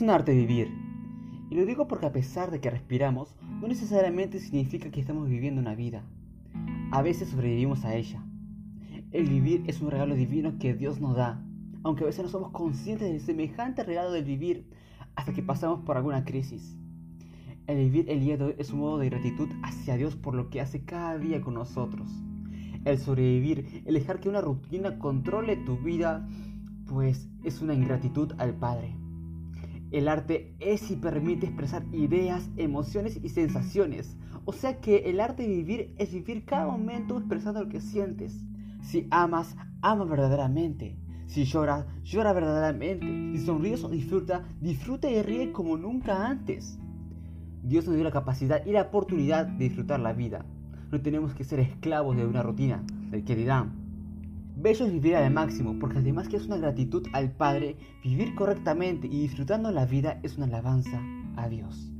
un arte vivir. Y lo digo porque a pesar de que respiramos, no necesariamente significa que estamos viviendo una vida. A veces sobrevivimos a ella. El vivir es un regalo divino que Dios nos da, aunque a veces no somos conscientes del semejante regalo del vivir hasta que pasamos por alguna crisis. El vivir el día es un modo de gratitud hacia Dios por lo que hace cada día con nosotros. El sobrevivir, el dejar que una rutina controle tu vida, pues es una ingratitud al Padre. El arte es y permite expresar ideas, emociones y sensaciones. O sea que el arte de vivir es vivir cada momento expresando lo que sientes. Si amas, ama verdaderamente. Si lloras, llora verdaderamente. Si sonríes o disfruta, disfruta y ríe como nunca antes. Dios nos dio la capacidad y la oportunidad de disfrutar la vida. No tenemos que ser esclavos de una rutina, del que dirán. Bello es vivir al máximo, porque además que es una gratitud al Padre, vivir correctamente y disfrutando la vida es una alabanza a Dios.